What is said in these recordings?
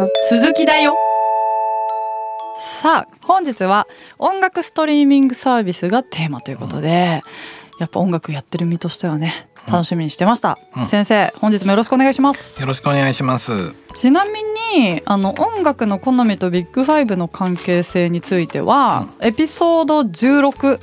の続きだよ。さあ本日は音楽ストリーミングサービスがテーマということで、やっぱ音楽やってる身としてはね楽しみにしてました、うん。先生本日もよろしくお願いします。よろしくお願いします。ちなみにあの音楽の好みとビッグファイブの関係性については、エピソード16、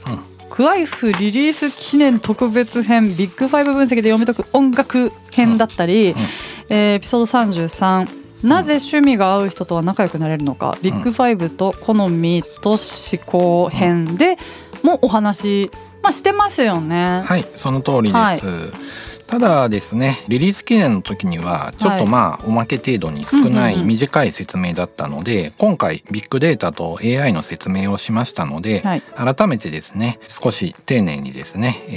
クワイフリリース記念特別編ビッグファイブ分析で読み解く音楽編だったり、えーエピソード33なぜ趣味が合う人とは仲良くなれるのか、ビッグファイブと好みと思考編でもお話、まあ、してますよね。はい、その通りです。はいただですねリリース記念の時にはちょっとまあ、おまけ程度に少ない短い説明だったので、今回ビッグデータと AI の説明をしましたので、はい。改めてですね少し丁寧にですね、え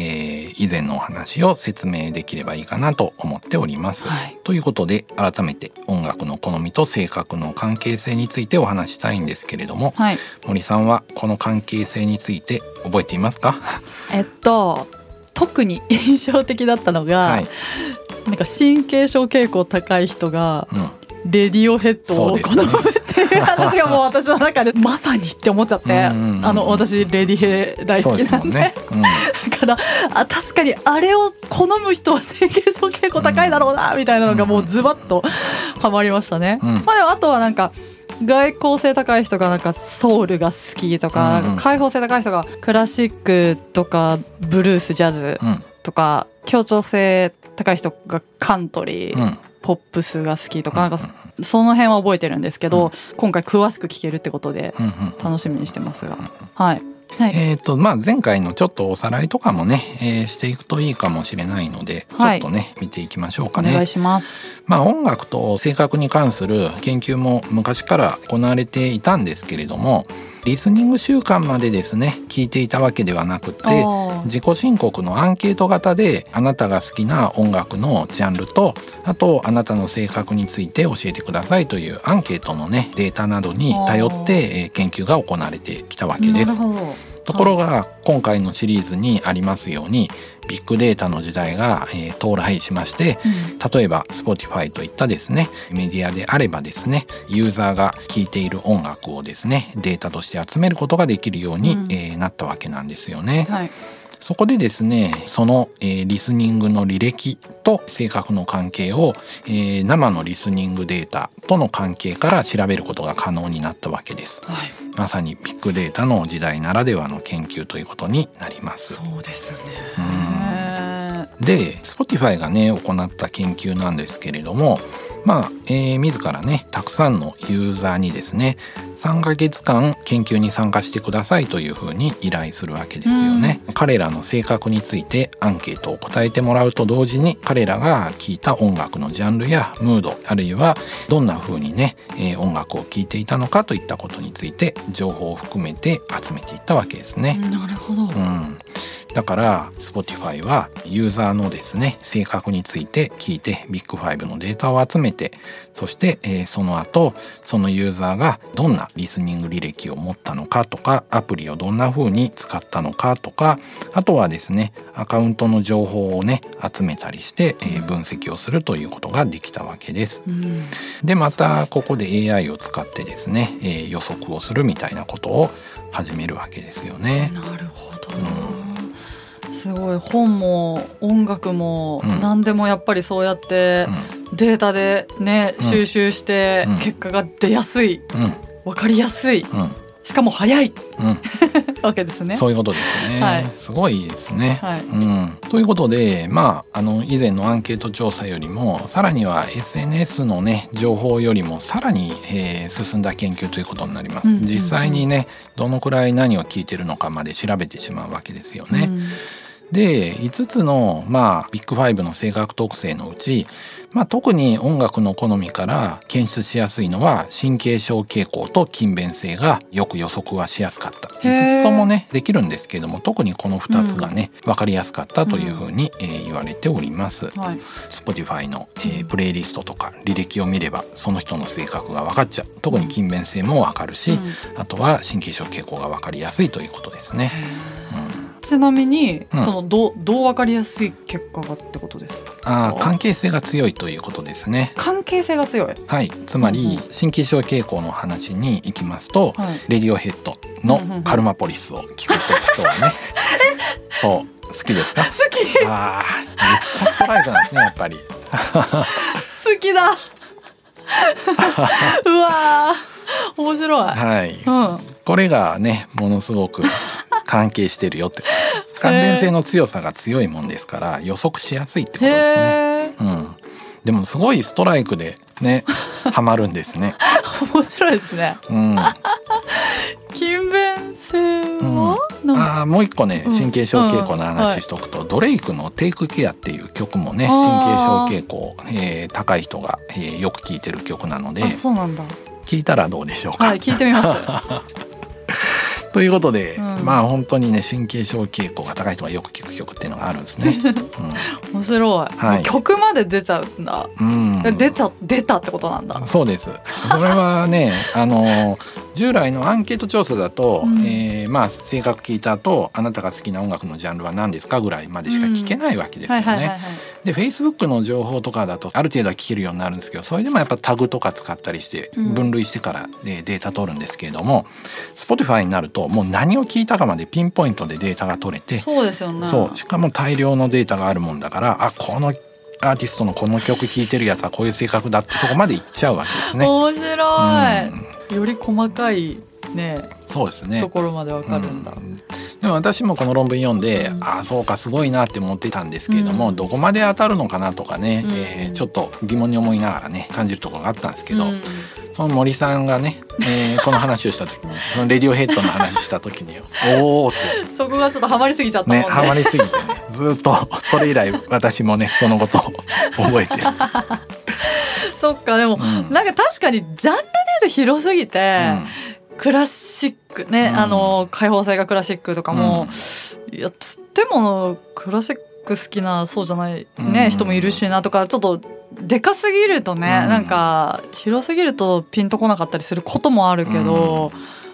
ー以前のお話を説明できればいいかなと思っております。はい。ということで改めて音楽の好みと性格の関係性についてお話したいんですけれどもはい。森さんはこの関係性について覚えていますか？えっと特に印象的だったのが、はい、なんか神経症傾向高い人がうん。レディオヘッドを好むっていう話がもう私の中でまさにって思っちゃって、あの私レディヘ大好きなんで。ね。うん。だからあ確かにあれを好む人は神経症傾向高いだろうなみたいなのがもうズバッとはまりましたね。うん。まあでもあとはなんか外交性高い人がなんかソウルが好きとか,、うんうん。開放性高い人がクラシックとかブルースジャズうんとか協調性高い人がカントリー、うん。ポップスが好きとかなんかそその辺は覚えてるんですけど、今回詳しく聞けるってことで楽しみにしてますが、はい、はい、えーとまあ、前回のちょっとおさらいとかもね、えーしていくといいかもしれないので、はいちょっとね見ていきましょうかお願いね。します。まあ、音楽と性格に関する研究も昔から行われていたんですけれどもリスニング習慣までですね聞いていたわけではなくて自己申告のアンケート型であなたが好きな音楽のジャンルとあとあなたの性格について教えてくださいというアンケートのねデータなどに頼ってえー研究が行われてきたわけです。ところが今回のシリーズにありますようにビッグデータの時代が、えー到来しましてうん例えば Spotify といったですねメディアであればですねユーザーが聴いている音楽をですねデータとして集めることができるように、うんえーなったわけなんですよね。はい。そこでですねその、えーリスニングの履歴と性格の関係を、えー生のリスニングデータとの関係から調べることが可能になったわけです。はい。まさにビッグデータの時代ならではの研究ということになります。そうですね。うんで Spotify がね行った研究なんですけれどもまあ、えー自らねたくさんのユーザーにですね3ヶ月間研究に参加してくださいというふうに依頼するわけですよね、彼らの性格についてアンケートを答えてもらうと同時に彼らが聴いた音楽のジャンルやムードあるいはどんな風にね、えー音楽を聴いていたのかといったことについて情報を含めて集めていったわけですね、なるほど。うん、だから Spotify はユーザーのですね性格について聞いてビッグファイブのデータを集めてそして、えーその後そのユーザーがどんなリスニング履歴を持ったのかとかアプリをどんな風に使ったのかとかあとはですねアカウントの情報をね集めたりして、えー分析をするということができたわけです。うん。でまたここで AI を使ってですね、えー予測をするみたいなことを始めるわけですよね。なるほど。すごい本も音楽もうん。何でもやっぱりそうやってデータでねうん。収集してうん。結果が出やすいうん。分かりやすいうん。しかも早いうん。わけですね。そういうことですね、はい。すごいですね。はい。うん、ということでまああの以前のアンケート調査よりもさらには SNS のね情報よりもさらに、えー進んだ研究ということになります。うんうんうん。実際にねどのくらい何を聞いてるのかまで調べてしまうわけですよね。うんで5つの、まあ、ビッグファイブの性格特性のうち、まあ、特に音楽の好みから検出しやすいのは神経症傾向と勤勉性がよく予測はしやすかった。へー。5つともねできるんですけども特にこの2つがね、分かりやすかったというふうに、えー言われております。はい。Spotify の、えープレイリストとか履歴を見ればその人の性格が分かっちゃう。特に勤勉性も分かるし、うん。あとは神経症傾向が分かりやすいということですね。へうんちなみに、うん。そのどうどう分かりやすい結果がってことですか？あー関係性が強いということですね。関係性が強い、はい。つまりうんうん。新規症傾向の話に行きますと、はい、レディオヘッドのカルマポリスを聞くと人はね。そう。好きですか？好き。あーめっちゃストライクなんですねやっぱり。好きだ。うわー 面白い、はい。うん。これがねものすごく関係してるよって 関連性の強さが強いもんですから予測しやすいってことですね。うん、でもすごいストライクでね ハマるんですね。面白いですね。うん、あ勤勉性は、なんか。ーもう一個ねうん。神経症傾向のうんはい話しとくと、ドレイクの「テイクケア」っていう曲もね神経症傾向、えー高い人が、えーよく聴いてる曲なので。あそうなんだ聞いたらどうでしょうか。はい聞いてみます。ということで、うん。まあ本当にね神経症傾向が高い人がよく聴く曲っていうのがあるんですね。面白い、はい。曲まで出ちゃうんだ、うん、うん。出ちゃ出たってことなんだ。そうです。それはね、あの従来のアンケート調査だと、うん。えーまあ性格聞いた後、あなたが好きな音楽のジャンルは何ですかぐらいまでしか聞けないわけですよはいはいはいはねい。で、Facebook の情報とかだとある程度は聞けるようになるんですけど、それでもやっぱタグとか使ったりしてうん。分類してから、えーデータ取るんですけれども、Spotify になるともう何を聞いたかまでピンポイントでデータが取れて、そうですよね。そう。しかも大量のデータがあるもんだから、あこのアーティストのこの曲聴いてるやつはこういう性格だってとこまでいっちゃうわけですね。面白うん。い、より細かいねそうですね。と。ころまでわかるんだ、うん。でも私もこの論文読んで、うん。ああそうかすごいなって思ってたんですけれども、うん。どこまで当たるのかなとかね、うん。えーちょっと疑問に思いながらね感じるところがあったんですけど、うん。その森さんがね、えーこの話をした時に そのレディオヘッドの話した時におおって。そこがちょっとハマりすぎちゃったね。ねハマりすぎてねずーっとそれ以来私もねそのことを覚えてる。そっかでも、うん。なんか確かにジャンルで言うと広すぎて、クラシックね、うん。あの開放性がクラシックとかも、いやつってもクラシック好きなそうじゃないね、うん。人もいるしなとかちょっとでかすぎるとね、うん。なんか広すぎるとピンとこなかったりすることもあるけど、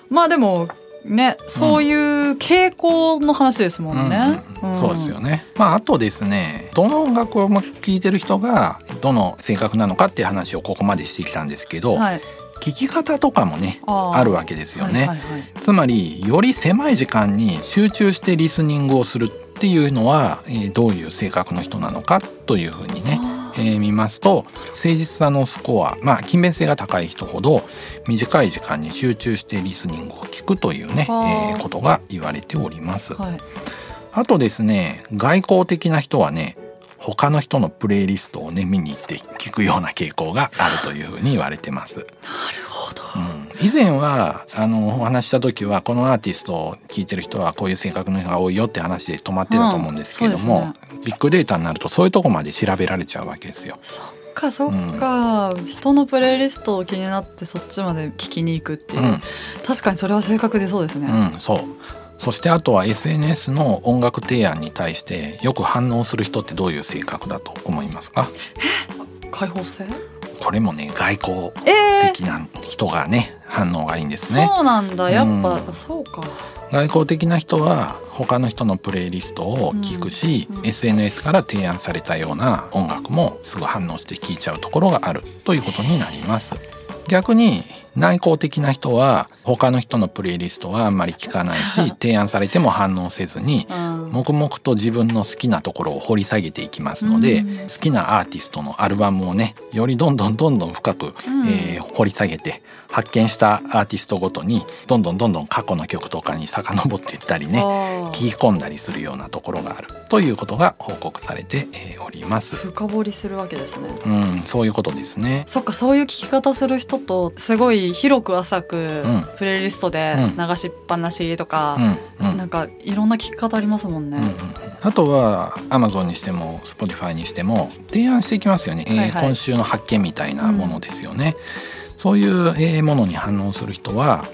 まあでもねそういう傾向の話ですもんね。うん。そうですよね。まああとですね、どの音楽を聴いてる人がどの性格なのかっていう話をここまでしてきたんですけど、はい、聞き方とかもねあるわけですよね。はいはいはい。つまりより狭い時間に集中してリスニングをするっていうのは、えーどういう性格の人なのかというふうにね、あえー見ますと誠実さのスコアまあ勤勉性が高い人ほど短い時間に集中してリスニングを聞くというね、はあえーことが言われております。ーはい。あとですね外交的な人はね他の人のプレイリストをね見に行って聞くような傾向があるというふうに言われてます。なるほど。うん、以前はあのお話しした時はこのアーティストを聴いてる人はこういう性格の人が多いよって話で止まってたと思うんですけども、うんそうビッグデータになるとそういうとこまで調べられちゃうわけですよ。そっかそっか、人のプレイリストを気になってそっちまで聞きに行くっていう、うん。確かにそれは正確でそうですね、うん、そうそしてあとは SNS の音楽提案に対してよく反応する人ってどういう性格だと思いますか？開放性？これもね外交え的な人がね反応がいいんでー、すね。そうなんだ。やっぱ、うんそうか。外交的な人は他の人のプレイリストを聞くし、うんうん SNS から提案されたような音楽もすぐ反応して聞いちゃうところがあるということになります。逆に内向的な人は他の人のプレイリストはあんまり聞かないし提案されても反応せずにうん。黙々と自分の好きなところを掘り下げていきますので、うん。好きなアーティストのアルバムをねよりどんどんどんどん深く、うん。えー掘り下げて発見したアーティストごとにどんどんどんどん過去の曲とかに遡っていったりね聞き込んだりするようなところがある。ということが報告されてえーおります。深掘りするわけですね。うん、そういうことですね。そっかそういう聞き方する人とすごい広く浅くん。プレイリストで流しっぱなしとかう、ん、うん、なんかいろんな聞き方ありますもんね、うんうんあとは Amazon にしても Spotify にしても提案していきますよね、えーはい。はい今週の発見みたいなものですよね、そういう、えーものに反応する人は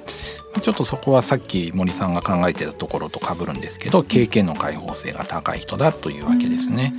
ちょっとそこはさっき森さんが考えてたところと被るんですけど経験の開放性が高い人だというわけですね。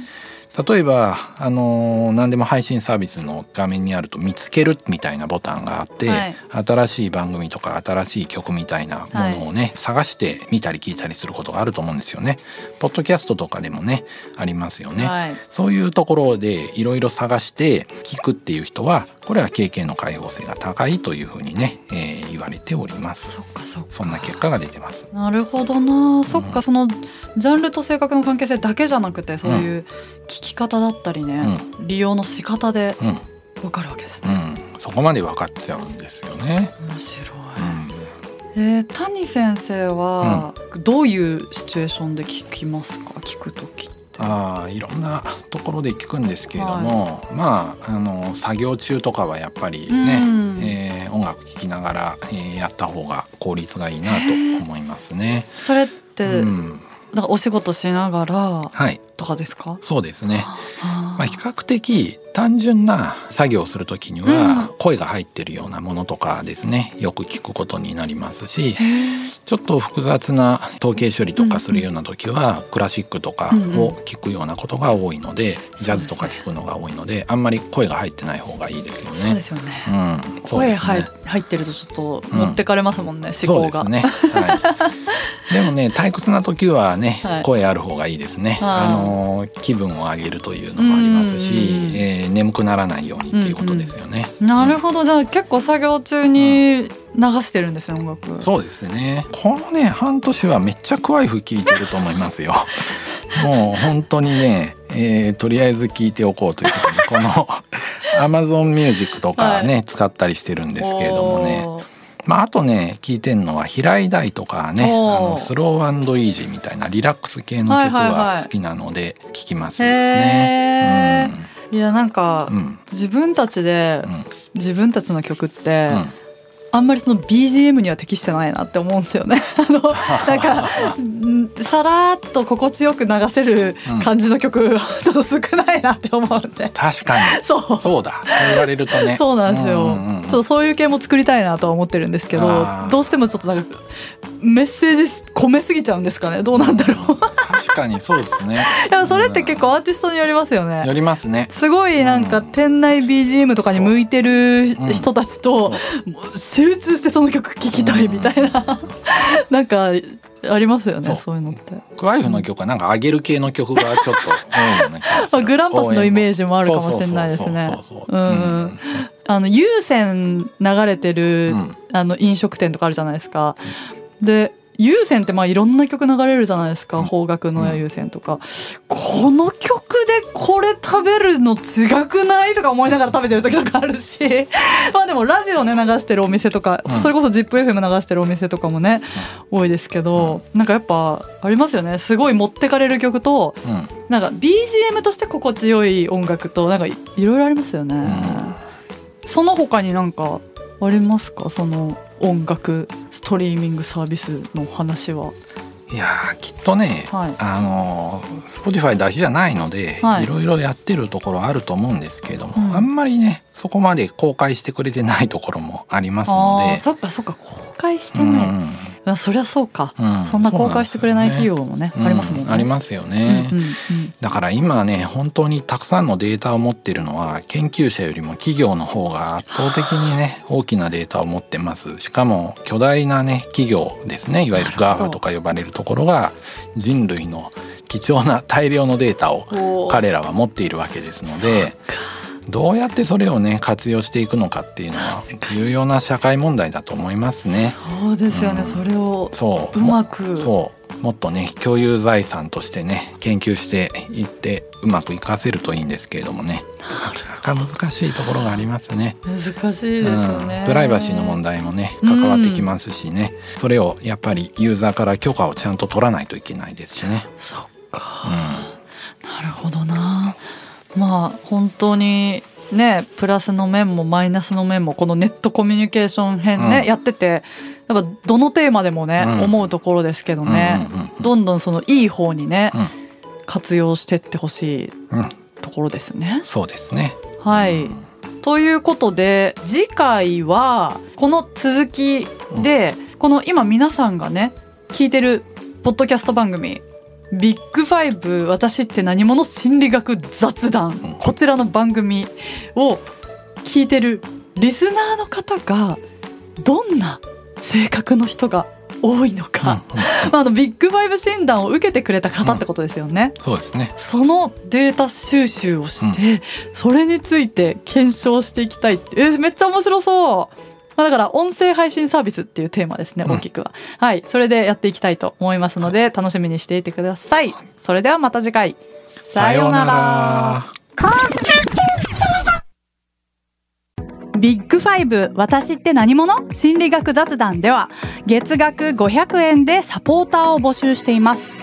例えば、あのー何でも配信サービスの画面にあると見つけるみたいなボタンがあって、はい新しい番組とか新しい曲みたいなものをね、探して見たり聞いたりすることがあると思うんですよね。ポッドキャストとかでもねありますよね。はいそういうところでいろいろ探して聞くっていう人はこれは経験の開放性が高いというふうにね、えー言われております。そっかそっかそんな結果が出てます。なるほどな、そっかそのジャンルと性格の関係性だけじゃなくてそういう聞き方だったりね、利用の仕方でうん、わかるわけですね、うん、そこまで分かっちゃうんですよね。面白い、うん。えー谷先生はどういうシチュエーションで聞きますか？聞く時って。ああいろんなところで聞くんですけれども、まああの作業中とかはやっぱりね、うん。えー音楽聴きながら、えーやった方が効率がいいなと思いますね。それって、うん、お仕事しながらはい。とかですか、そうですね。あまあ、比較的単純な作業をする時には声が入ってるようなものとかですねよく聞くことになりますしちょっと複雑な統計処理とかするような時はクラシックとかを聞くようなことが多いのでジャズとか聞くのが多いのであんまり声が入ってない方がいいですよね。そうで。すよね、うん、声入入ってるとちょっと持ってかれますもんね、思考が。ね。はい。でもね退屈な時はね、はい。声ある方がいいですね。はいあの気分を上げるというのもありますしうんうんうん、えー眠くならないようにっていうことですよね。なるほどじゃあ結構作業中に流してるんですよ音楽そうですね。このね半年はめっちゃクワイフ聞いてると思いますよ。もう本当にね、えーとりあえず聞いておこうということでこの Amazon Music とかね、使ったりしてるんですけれどもね。まああとね聞いてんのは平井大とかねあのスローイージーみたいなリラックス系の曲は好きなので聞きますへね。いやなんか、うん。うん自分たちでうん。自分たちの曲って、うん。あんまりその BGM には適してないなって思うんですよね。あのなんかん さらっと心地よく流せる感じの曲はちょっと少ないなって思うんで。確かに。そう。そうだ。言われるとね。そうなんですよ、うんうんうんちょっとそういう系も作りたいなとは思ってるんですけどどうしてもちょっとなんかメッセージ込めすぎちゃうんですかね。どうなんだろう。確かにそうですね。いやそれって結構アーティストによりますよね。よりますね。すごいなんかうん。店内 BGM とかに向いてるうん人たちと、集中してその曲聴きたいみたいな、なんかありますよねそう。いうのって。クワイフの曲はなんか上げる系の曲がちょっとうな気がする。あグランパスのイメージもあるかもしれないですね。あの有線流れてる、うん。あの飲食店とかあるじゃないですか。で有線ってまあいろんな曲流れるじゃないですか、うん。邦楽の有線とか、この曲でこれ食べるの違くないとか思いながら食べてる時とかあるし。まあでもラジオね流してるお店とか、うん。それこそ ZIPFM 流してるお店とかもね、多いですけど、なんかやっぱありますよね。すごい持ってかれる曲とうん。なんか BGM として心地よい音楽となんかいいろいろありますよね。その他になんかありますか？その音楽。ストリーミングサービスの話は。いやーきっとね、はい。あの Spotify だけじゃないので、はい。い、ろいろやってるところあると思うんですけれども、うん。あんまりねそこまで公開してくれてないところもありますので。そっかそっか公開してうない。んあそりゃそうか、うん。そんな公開してくれない企業もねうんありますもんね。ありますよね、うんうんうん。だから今ね本当にたくさんのデータを持ってるのは研究者よりも企業の方が圧倒的にね大きなデータを持ってます。しかも巨大なね企業ですね。いわゆる GAFA とか呼ばれるところが人類の貴重な大量のデータを彼らは持っているわけですのでどうやってそれをね活用していくのかっていうのは重要な社会問題だと思いますね。そうですよね、うん。それをそう。うまくそう。もっとね共有財産としてね研究していってうまく活かせるといいんですけれどもね。なかなか難しいところがありますね。難しいですよね、うん、プライバシーの問題もねうん。関わってきますしね、それをやっぱりユーザーから許可をちゃんと取らないといけないですしね。そっか、うなるほどなまあ本当にねプラスの面もマイナスの面もこのネットコミュニケーション編ね、うん。やっててやっぱどのテーマでもね、うん。思うところですけどね、うんうんうん。どんどんそのいい方にね、うん。活用してってほしいうん。ところですね。そうですね。はい、うん。ということで次回はこの続きで、この今皆さんがね聞いてるポッドキャスト番組ビッグファイブ私って何者心理学雑談。こちらの番組を聞いてるリスナーの方がどんな性格の人が多いのか、まあ、あのビッグファイブ診断を受けてくれた方ってことですよね、うん、そうですね。そのデータ収集をして、うん、それについて検証していきたいって。えめっちゃ面白そうまあ、だから音声配信サービスっていうテーマですね大きくは、うん、はい。それでやっていきたいと思いますので楽しみにしていてください。それではまた次回。さようなら。ビッグファイブ私って何者？心理学雑談では月額500円でサポーターを募集しています